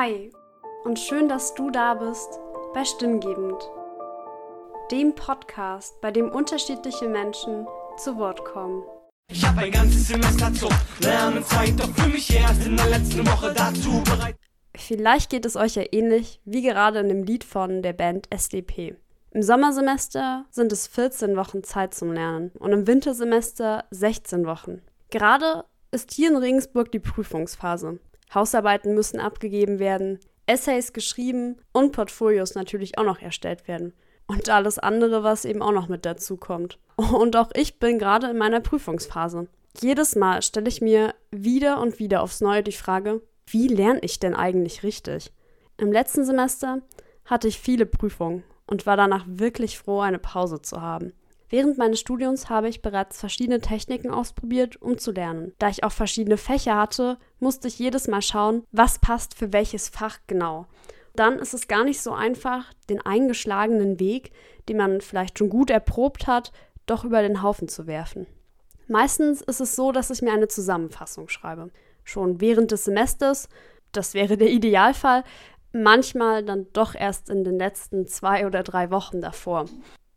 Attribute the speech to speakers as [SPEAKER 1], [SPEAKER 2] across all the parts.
[SPEAKER 1] Hi und schön, dass du da bist bei Stimmgebend, dem Podcast, bei dem unterschiedliche Menschen zu Wort kommen.
[SPEAKER 2] Ich habe ein ganzes Semester zur Lernzeit, doch für mich erst in der letzten Woche dazu bereit.
[SPEAKER 1] Vielleicht geht es euch ja ähnlich wie gerade in dem Lied von der Band SDP. Im Sommersemester sind es 14 Wochen Zeit zum Lernen und im Wintersemester 16 Wochen. Gerade ist hier in Regensburg die Prüfungsphase. Hausarbeiten müssen abgegeben werden, Essays geschrieben und Portfolios natürlich auch noch erstellt werden. Und alles andere, was eben auch noch mit dazu kommt. Und auch ich bin gerade in meiner Prüfungsphase. Jedes Mal stelle ich mir wieder und wieder aufs Neue die Frage, wie lerne ich denn eigentlich richtig? Im letzten Semester hatte ich viele Prüfungen und war danach wirklich froh, eine Pause zu haben. Während meines Studiums habe ich bereits verschiedene Techniken ausprobiert, um zu lernen. Da ich auch verschiedene Fächer hatte, musste ich jedes Mal schauen, was passt für welches Fach genau. Dann ist es gar nicht so einfach, den eingeschlagenen Weg, den man vielleicht schon gut erprobt hat, doch über den Haufen zu werfen. Meistens ist es so, dass ich mir eine Zusammenfassung schreibe. Schon während des Semesters, das wäre der Idealfall, manchmal dann doch erst in den letzten zwei oder drei Wochen davor.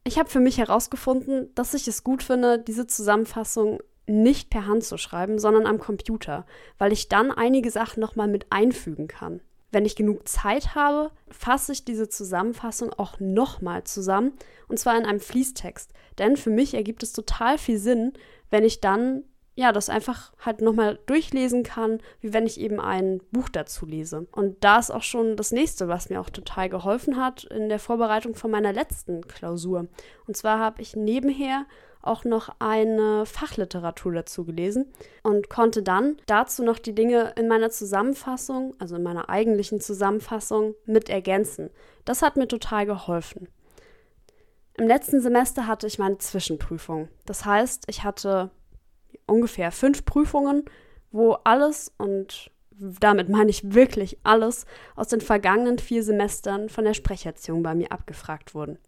[SPEAKER 1] Ich habe für mich herausgefunden, dass ich es gut finde, diese Zusammenfassung nicht per Hand zu schreiben, sondern am Computer, weil ich dann einige Sachen nochmal mit einfügen kann. Wenn ich genug Zeit habe, fasse ich diese Zusammenfassung auch nochmal zusammen und zwar in einem Fließtext. Denn für mich ergibt es total viel Sinn, wenn ich dann ja, das einfach halt nochmal durchlesen kann, wie wenn ich eben ein Buch dazu lese. Und da ist auch schon das nächste, was mir auch total geholfen hat in der Vorbereitung von meiner letzten Klausur. Und zwar habe ich nebenher auch noch eine Fachliteratur dazu gelesen und konnte dann dazu noch die Dinge in meiner Zusammenfassung, also in meiner eigentlichen Zusammenfassung, mit ergänzen. Das hat mir total geholfen. Im letzten Semester hatte ich meine Zwischenprüfung. Das heißt, ich hatte ungefähr fünf Prüfungen, wo alles und damit meine ich wirklich alles aus den vergangenen vier Semestern von der Sprecherziehung bei mir abgefragt wurden.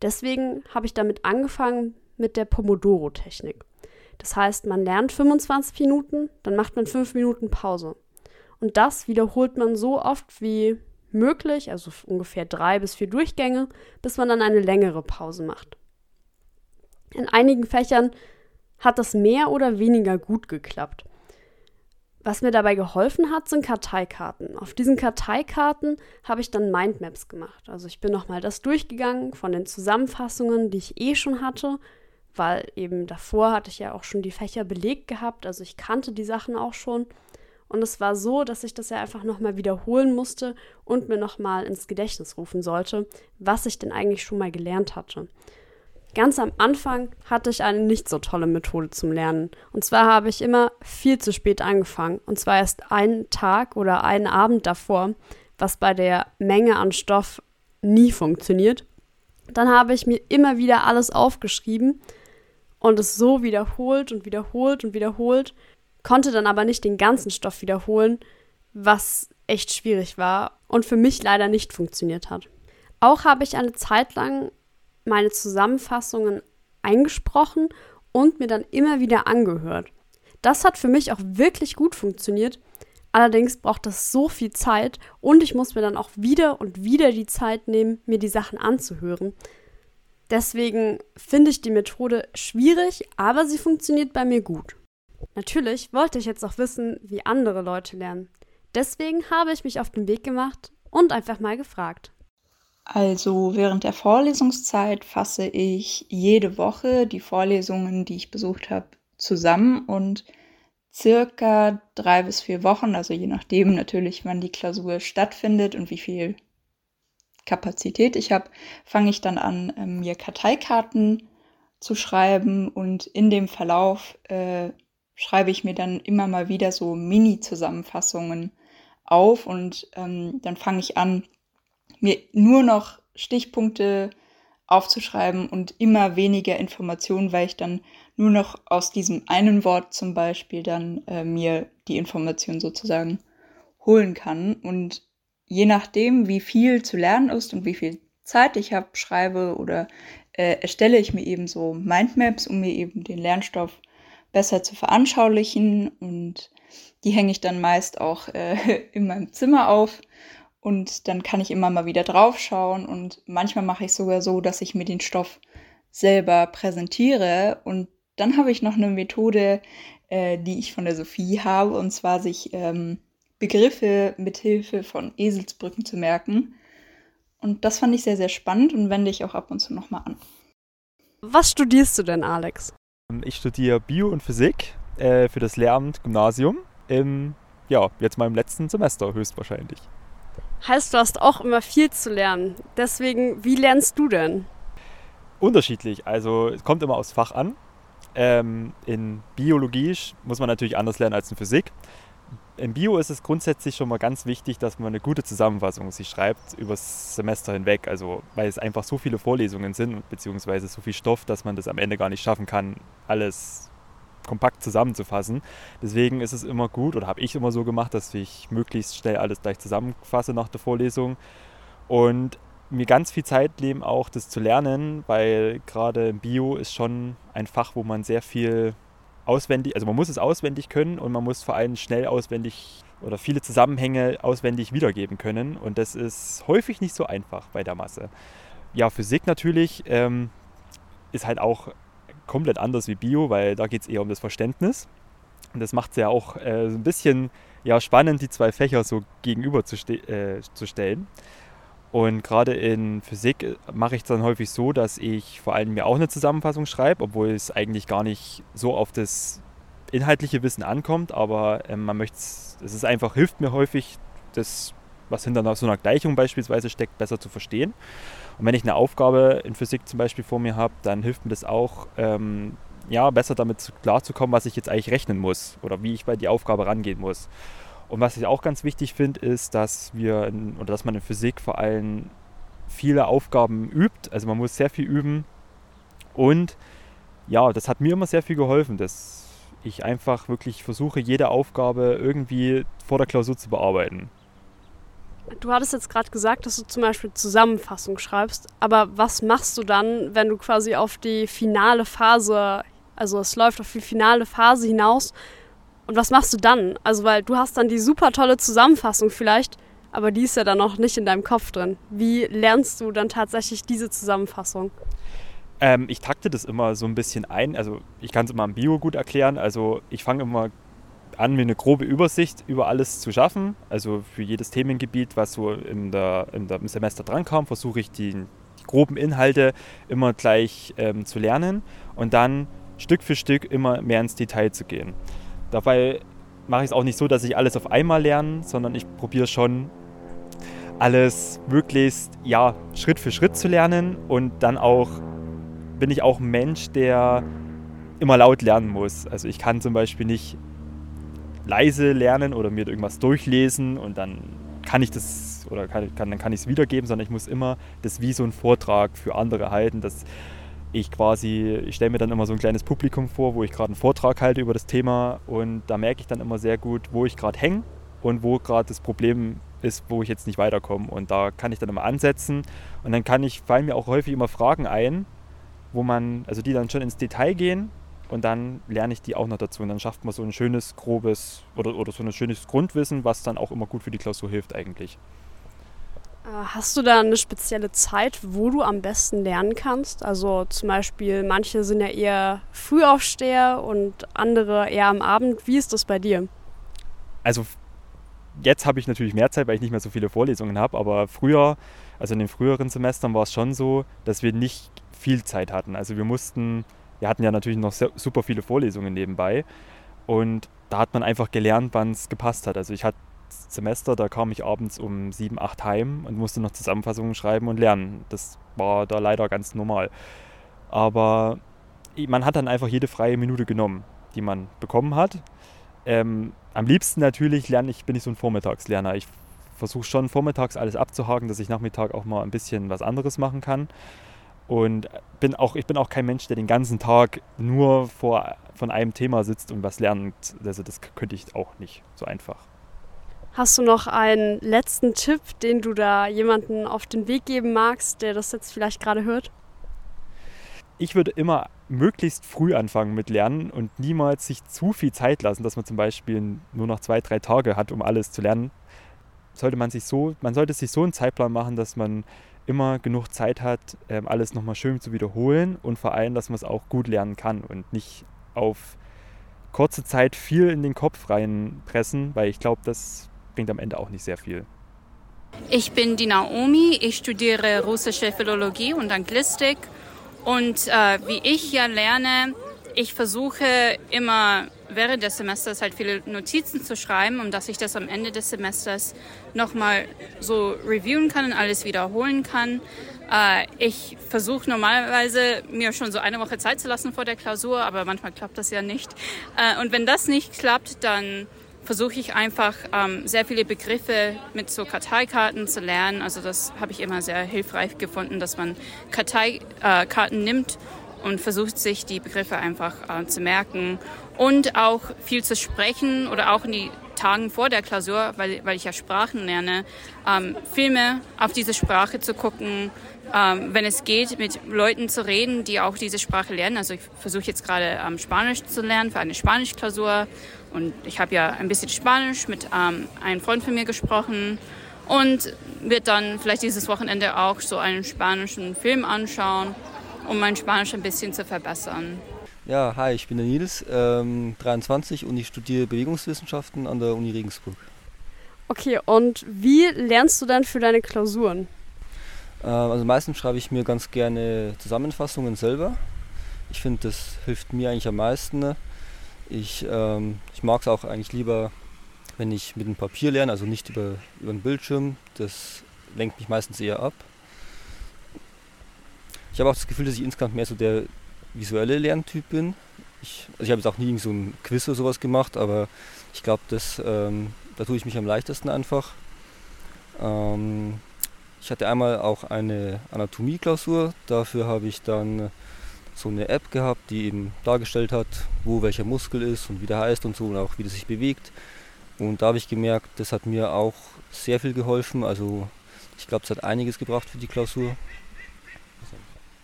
[SPEAKER 1] Deswegen habe ich damit angefangen mit der Pomodoro-Technik. Das heißt, man lernt 25 Minuten, dann macht man fünf Minuten Pause. Und das wiederholt man so oft wie möglich, also ungefähr drei bis vier Durchgänge, bis man dann eine längere Pause macht. In einigen Fächern hat das mehr oder weniger gut geklappt. Was mir dabei geholfen hat, sind Karteikarten. Auf diesen Karteikarten habe ich dann Mindmaps gemacht. Also ich bin nochmal das durchgegangen von den Zusammenfassungen, die ich eh schon hatte, weil eben davor hatte ich ja auch schon die Fächer belegt gehabt, also ich kannte die Sachen auch schon. Und es war so, dass ich das ja einfach nochmal wiederholen musste und mir nochmal ins Gedächtnis rufen sollte, was ich denn eigentlich schon mal gelernt hatte. Ganz am Anfang hatte ich eine nicht so tolle Methode zum Lernen. Und zwar habe ich immer viel zu spät angefangen. Und zwar erst einen Tag oder einen Abend davor, was bei der Menge an Stoff nie funktioniert. Dann habe ich mir immer wieder alles aufgeschrieben und es so wiederholt und wiederholt und wiederholt, konnte dann aber nicht den ganzen Stoff wiederholen, was echt schwierig war und für mich leider nicht funktioniert hat. Auch habe ich eine Zeit lang meine Zusammenfassungen eingesprochen und mir dann immer wieder angehört. Das hat für mich auch wirklich gut funktioniert. Allerdings braucht das so viel Zeit und ich muss mir dann auch wieder und wieder die Zeit nehmen, mir die Sachen anzuhören. Deswegen finde ich die Methode schwierig, aber sie funktioniert bei mir gut. Natürlich wollte ich jetzt auch wissen, wie andere Leute lernen. Deswegen habe ich mich auf den Weg gemacht und einfach mal gefragt.
[SPEAKER 3] Also während der Vorlesungszeit fasse ich jede Woche die Vorlesungen, die ich besucht habe, zusammen und circa drei bis vier Wochen, also je nachdem natürlich, wann die Klausur stattfindet und wie viel Kapazität ich habe, fange ich dann an, ähm, mir Karteikarten zu schreiben und in dem Verlauf äh, schreibe ich mir dann immer mal wieder so Mini-Zusammenfassungen auf und ähm, dann fange ich an, mir nur noch Stichpunkte aufzuschreiben und immer weniger Informationen, weil ich dann nur noch aus diesem einen Wort zum Beispiel dann äh, mir die Information sozusagen holen kann. Und je nachdem, wie viel zu lernen ist und wie viel Zeit ich habe, schreibe oder äh, erstelle ich mir eben so Mindmaps, um mir eben den Lernstoff besser zu veranschaulichen. Und Die hänge ich dann meist auch äh, in meinem Zimmer auf und dann kann ich immer mal wieder draufschauen und manchmal mache ich sogar so, dass ich mir den Stoff selber präsentiere und dann habe ich noch eine Methode, äh, die ich von der Sophie habe und zwar sich ähm, Begriffe mit Hilfe von Eselsbrücken zu merken. Und das fand ich sehr, sehr spannend und wende ich auch ab und zu nochmal an.
[SPEAKER 1] Was studierst du denn, Alex?
[SPEAKER 4] Ich studiere Bio und Physik äh, für das Lehramt Gymnasium im, ja, jetzt mal im letzten Semester höchstwahrscheinlich.
[SPEAKER 1] Heißt, du hast auch immer viel zu lernen. Deswegen, wie lernst du denn?
[SPEAKER 4] Unterschiedlich. Also es kommt immer aufs Fach an. Ähm, in Biologie muss man natürlich anders lernen als in Physik. Im Bio ist es grundsätzlich schon mal ganz wichtig, dass man eine gute Zusammenfassung sich schreibt über das Semester hinweg. Also weil es einfach so viele Vorlesungen sind, beziehungsweise so viel Stoff, dass man das am Ende gar nicht schaffen kann, alles kompakt zusammenzufassen. Deswegen ist es immer gut, oder habe ich immer so gemacht, dass ich möglichst schnell alles gleich zusammenfasse nach der Vorlesung. Und mir ganz viel Zeit nehmen, auch das zu lernen, weil gerade Bio ist schon ein Fach, wo man sehr viel auswendig, also man muss es auswendig können und man muss vor allem schnell auswendig oder viele Zusammenhänge auswendig wiedergeben können. Und das ist häufig nicht so einfach bei der Masse. Ja, Physik natürlich ähm, ist halt auch komplett anders wie Bio, weil da geht es eher um das Verständnis. Und das macht es ja auch äh, ein bisschen ja, spannend, die zwei Fächer so gegenüber zu, äh, zu stellen. Und gerade in Physik äh, mache ich es dann häufig so, dass ich vor allem mir auch eine Zusammenfassung schreibe, obwohl es eigentlich gar nicht so auf das inhaltliche Wissen ankommt, aber äh, man möchte es ist einfach, hilft mir häufig, das, was hinter so einer Gleichung beispielsweise steckt, besser zu verstehen. Und wenn ich eine Aufgabe in Physik zum Beispiel vor mir habe, dann hilft mir das auch, ähm, ja, besser damit klarzukommen, was ich jetzt eigentlich rechnen muss oder wie ich bei die Aufgabe rangehen muss. Und was ich auch ganz wichtig finde, ist, dass wir in, oder dass man in Physik vor allem viele Aufgaben übt. Also man muss sehr viel üben. Und ja, das hat mir immer sehr viel geholfen, dass ich einfach wirklich versuche, jede Aufgabe irgendwie vor der Klausur zu bearbeiten.
[SPEAKER 1] Du hattest jetzt gerade gesagt, dass du zum Beispiel Zusammenfassung schreibst, aber was machst du dann, wenn du quasi auf die finale Phase, also es läuft auf die finale Phase hinaus und was machst du dann? Also weil du hast dann die super tolle Zusammenfassung vielleicht, aber die ist ja dann noch nicht in deinem Kopf drin. Wie lernst du dann tatsächlich diese Zusammenfassung?
[SPEAKER 4] Ähm, ich takte das immer so ein bisschen ein. Also ich kann es immer am Bio gut erklären. Also ich fange immer an, mir eine grobe Übersicht über alles zu schaffen. Also für jedes Themengebiet, was so in der, in der, im Semester drankam, versuche ich die, die, groben Inhalte immer gleich ähm, zu lernen und dann Stück für Stück immer mehr ins Detail zu gehen. Dabei mache ich es auch nicht so, dass ich alles auf einmal lerne, sondern ich probiere schon alles möglichst ja, Schritt für Schritt zu lernen und dann auch bin ich auch ein Mensch, der immer laut lernen muss. Also ich kann zum Beispiel nicht leise lernen oder mir irgendwas durchlesen und dann kann ich das oder kann, kann, dann kann ich es wiedergeben, sondern ich muss immer das wie so ein Vortrag für andere halten, dass ich quasi, ich stelle mir dann immer so ein kleines Publikum vor, wo ich gerade einen Vortrag halte über das Thema und da merke ich dann immer sehr gut, wo ich gerade hänge und wo gerade das Problem ist, wo ich jetzt nicht weiterkomme. Und da kann ich dann immer ansetzen und dann kann ich, fallen mir auch häufig immer Fragen ein, wo man, also die dann schon ins Detail gehen und dann lerne ich die auch noch dazu. Und dann schafft man so ein schönes, grobes oder, oder so ein schönes Grundwissen, was dann auch immer gut für die Klausur hilft eigentlich.
[SPEAKER 1] Äh, hast du da eine spezielle Zeit, wo du am besten lernen kannst? Also zum Beispiel, manche sind ja eher Frühaufsteher und andere eher am Abend. Wie ist das bei dir?
[SPEAKER 4] Also jetzt habe ich natürlich mehr Zeit, weil ich nicht mehr so viele Vorlesungen habe, aber früher, also in den früheren Semestern war es schon so, dass wir nicht viel Zeit hatten. Also wir mussten wir hatten ja natürlich noch super viele Vorlesungen nebenbei. Und da hat man einfach gelernt, wann es gepasst hat. Also ich hatte Semester, da kam ich abends um sieben, acht heim und musste noch Zusammenfassungen schreiben und lernen. Das war da leider ganz normal. Aber man hat dann einfach jede freie Minute genommen, die man bekommen hat. Ähm, am liebsten natürlich lerne ich, bin ich so ein Vormittagslerner. Ich versuche schon vormittags alles abzuhaken, dass ich Nachmittag auch mal ein bisschen was anderes machen kann. Und bin auch, ich bin auch kein Mensch, der den ganzen Tag nur vor, von einem Thema sitzt und was lernt. Also das könnte ich auch nicht so einfach.
[SPEAKER 1] Hast du noch einen letzten Tipp, den du da jemanden auf den Weg geben magst, der das jetzt vielleicht gerade hört?
[SPEAKER 4] Ich würde immer möglichst früh anfangen mit Lernen und niemals sich zu viel Zeit lassen, dass man zum Beispiel nur noch zwei, drei Tage hat, um alles zu lernen. Sollte man sich so, man sollte sich so einen Zeitplan machen, dass man immer genug Zeit hat, ähm, alles nochmal schön zu wiederholen und vor allem, dass man es auch gut lernen kann und nicht auf kurze Zeit viel in den Kopf reinpressen, weil ich glaube, das bringt am Ende auch nicht sehr viel.
[SPEAKER 5] Ich bin die Naomi, ich studiere russische Philologie und Anglistik und äh, wie ich hier lerne, ich versuche immer während des Semesters halt viele Notizen zu schreiben, um dass ich das am Ende des Semesters nochmal so reviewen kann und alles wiederholen kann. Äh, ich versuche normalerweise mir schon so eine Woche Zeit zu lassen vor der Klausur, aber manchmal klappt das ja nicht. Äh, und wenn das nicht klappt, dann versuche ich einfach ähm, sehr viele Begriffe mit so Karteikarten zu lernen. Also das habe ich immer sehr hilfreich gefunden, dass man Karteikarten äh, nimmt und versucht sich die Begriffe einfach äh, zu merken und auch viel zu sprechen oder auch in die Tagen vor der Klausur, weil, weil ich ja Sprachen lerne, ähm, Filme auf diese Sprache zu gucken, ähm, wenn es geht, mit Leuten zu reden, die auch diese Sprache lernen. Also ich versuche jetzt gerade ähm, Spanisch zu lernen für eine Spanischklausur und ich habe ja ein bisschen Spanisch mit ähm, einem Freund von mir gesprochen und wird dann vielleicht dieses Wochenende auch so einen spanischen Film anschauen, um mein Spanisch ein bisschen zu verbessern.
[SPEAKER 6] Ja, hi, ich bin der Nils, ähm, 23 und ich studiere Bewegungswissenschaften an der Uni Regensburg.
[SPEAKER 1] Okay, und wie lernst du dann für deine Klausuren?
[SPEAKER 6] Ähm, also meistens schreibe ich mir ganz gerne Zusammenfassungen selber. Ich finde, das hilft mir eigentlich am meisten. Ich, ähm, ich mag es auch eigentlich lieber, wenn ich mit dem Papier lerne, also nicht über, über den Bildschirm. Das lenkt mich meistens eher ab. Ich habe auch das Gefühl, dass ich insgesamt mehr so der visuelle Lerntyp bin. Ich, also ich habe jetzt auch nie so ein Quiz oder sowas gemacht, aber ich glaube, ähm, da tue ich mich am leichtesten einfach. Ähm, ich hatte einmal auch eine Anatomie-Klausur, dafür habe ich dann so eine App gehabt, die eben dargestellt hat, wo welcher Muskel ist und wie der heißt und so und auch wie der sich bewegt. Und da habe ich gemerkt, das hat mir auch sehr viel geholfen. Also ich glaube, es hat einiges gebracht für die Klausur.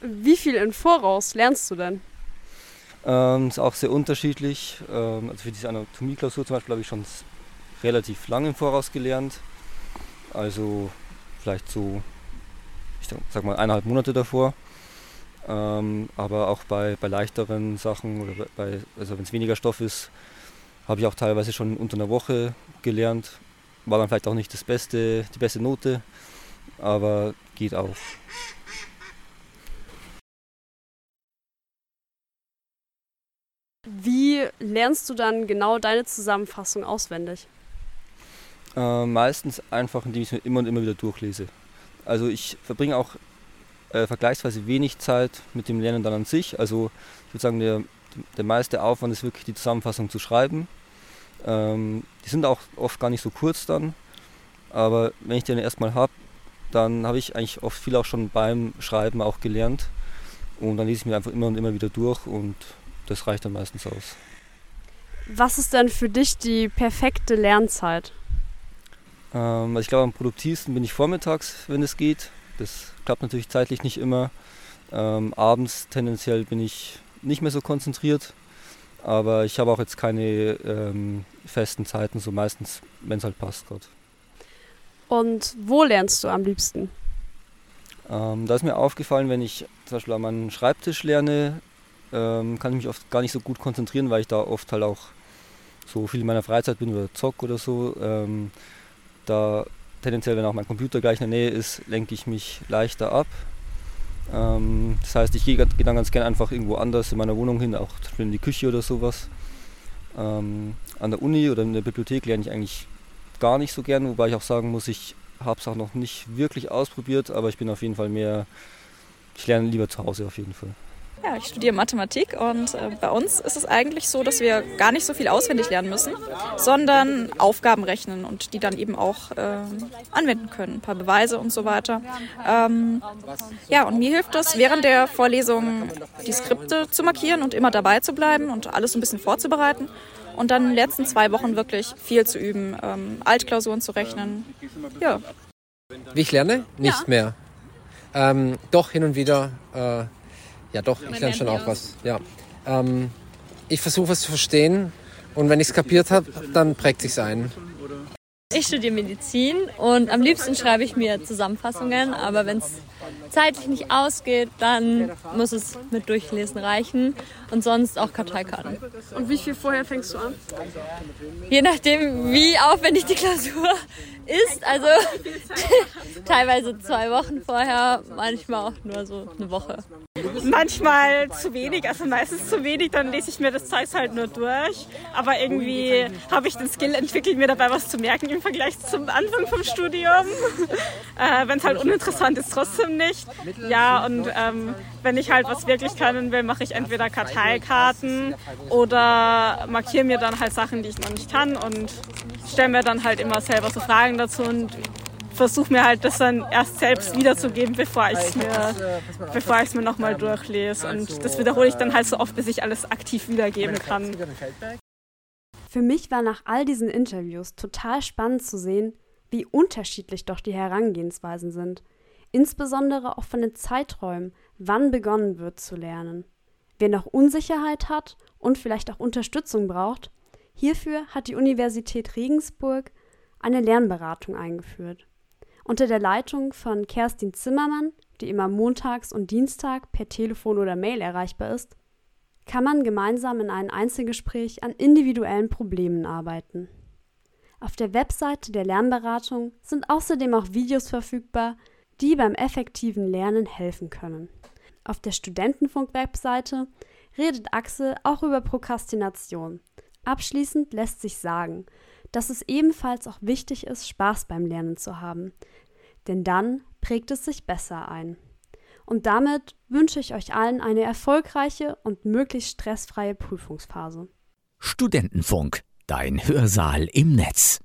[SPEAKER 1] Wie viel im Voraus lernst du denn?
[SPEAKER 6] Ähm, ist auch sehr unterschiedlich. Ähm, also für diese Anatomie-Klausur zum Beispiel habe ich schon relativ lange im Voraus gelernt. Also vielleicht so, ich sag mal, eineinhalb Monate davor. Ähm, aber auch bei, bei leichteren Sachen oder bei, also wenn es weniger Stoff ist, habe ich auch teilweise schon unter einer Woche gelernt. War dann vielleicht auch nicht das beste, die beste Note, aber geht auch.
[SPEAKER 1] Wie lernst du dann genau deine Zusammenfassung auswendig?
[SPEAKER 6] Äh, meistens einfach, indem ich es mir immer und immer wieder durchlese. Also ich verbringe auch äh, vergleichsweise wenig Zeit mit dem Lernen dann an sich. Also ich würde sagen, der, der meiste Aufwand ist wirklich die Zusammenfassung zu schreiben. Ähm, die sind auch oft gar nicht so kurz dann, aber wenn ich die dann erstmal habe, dann habe ich eigentlich oft viel auch schon beim Schreiben auch gelernt. Und dann lese ich mir einfach immer und immer wieder durch und das reicht dann meistens aus.
[SPEAKER 1] Was ist denn für dich die perfekte Lernzeit?
[SPEAKER 6] Ähm, also ich glaube, am produktivsten bin ich vormittags, wenn es geht. Das klappt natürlich zeitlich nicht immer. Ähm, abends tendenziell bin ich nicht mehr so konzentriert. Aber ich habe auch jetzt keine ähm, festen Zeiten, so meistens, wenn es halt passt gerade.
[SPEAKER 1] Und wo lernst du am liebsten?
[SPEAKER 6] Ähm, da ist mir aufgefallen, wenn ich zum Beispiel an meinem Schreibtisch lerne, ähm, kann ich mich oft gar nicht so gut konzentrieren, weil ich da oft halt auch so viel in meiner Freizeit bin oder zock oder so. Ähm, da tendenziell, wenn auch mein Computer gleich in der Nähe ist, lenke ich mich leichter ab. Ähm, das heißt, ich gehe geh dann ganz gerne einfach irgendwo anders in meiner Wohnung hin, auch in die Küche oder sowas. Ähm, an der Uni oder in der Bibliothek lerne ich eigentlich gar nicht so gern, wobei ich auch sagen muss, ich habe es auch noch nicht wirklich ausprobiert, aber ich bin auf jeden Fall mehr, ich lerne lieber zu Hause auf jeden Fall.
[SPEAKER 7] Ja, ich studiere Mathematik und äh, bei uns ist es eigentlich so, dass wir gar nicht so viel auswendig lernen müssen, sondern Aufgaben rechnen und die dann eben auch äh, anwenden können, ein paar Beweise und so weiter. Ähm, ja, und mir hilft es, während der Vorlesung die Skripte zu markieren und immer dabei zu bleiben und alles ein bisschen vorzubereiten und dann in den letzten zwei Wochen wirklich viel zu üben, ähm, Altklausuren zu rechnen. Ja.
[SPEAKER 8] Wie ich lerne? Nicht ja. mehr. Ähm, doch hin und wieder. Äh Ja, doch, ich lerne schon auch was. Ja. Ähm, ich versuche was zu verstehen und wenn ich es kapiert habe, dann prägt sich ein.
[SPEAKER 9] Ich studiere Medizin und am liebsten schreibe ich mir Zusammenfassungen, aber wenn es zeitlich nicht ausgeht, dann muss es mit Durchlesen reichen und sonst auch Karteikarten.
[SPEAKER 1] Und wie viel vorher fängst du an?
[SPEAKER 9] Je nachdem, wie aufwendig die Klausur ist, also teilweise zwei Wochen vorher, manchmal auch nur so eine Woche.
[SPEAKER 10] Manchmal zu wenig, also meistens zu wenig, dann lese ich mir das Zeug halt nur durch. Aber irgendwie habe ich den Skill entwickelt, mir dabei was zu merken im Vergleich zum Anfang vom Studium. äh, wenn es halt uninteressant ist, trotzdem nicht. Ja, und ähm, wenn ich halt was wirklich können will, mache ich entweder Karteikarten oder markiere mir dann halt Sachen, die ich noch nicht kann und stelle mir dann halt immer selber so Fragen dazu und versuche mir halt das dann erst selbst wiederzugeben, bevor ich es mir, bevor ich es mir nochmal durchlese. Und das wiederhole ich dann halt so oft, bis ich alles aktiv wiedergeben kann.
[SPEAKER 1] Für mich war nach all diesen Interviews total spannend zu sehen, wie unterschiedlich doch die Herangehensweisen sind. Insbesondere auch von den Zeiträumen, wann begonnen wird zu lernen. Wer noch Unsicherheit hat und vielleicht auch Unterstützung braucht, hierfür hat die Universität Regensburg eine Lernberatung eingeführt. Unter der Leitung von Kerstin Zimmermann, die immer montags und Dienstag per Telefon oder Mail erreichbar ist, kann man gemeinsam in einem Einzelgespräch an individuellen Problemen arbeiten. Auf der Webseite der Lernberatung sind außerdem auch Videos verfügbar, die beim effektiven Lernen helfen können. Auf der Studentenfunk-Webseite redet Axel auch über Prokrastination. Abschließend lässt sich sagen, dass es ebenfalls auch wichtig ist, Spaß beim Lernen zu haben, denn dann prägt es sich besser ein. Und damit wünsche ich euch allen eine erfolgreiche und möglichst stressfreie Prüfungsphase.
[SPEAKER 11] Studentenfunk, dein Hörsaal im Netz.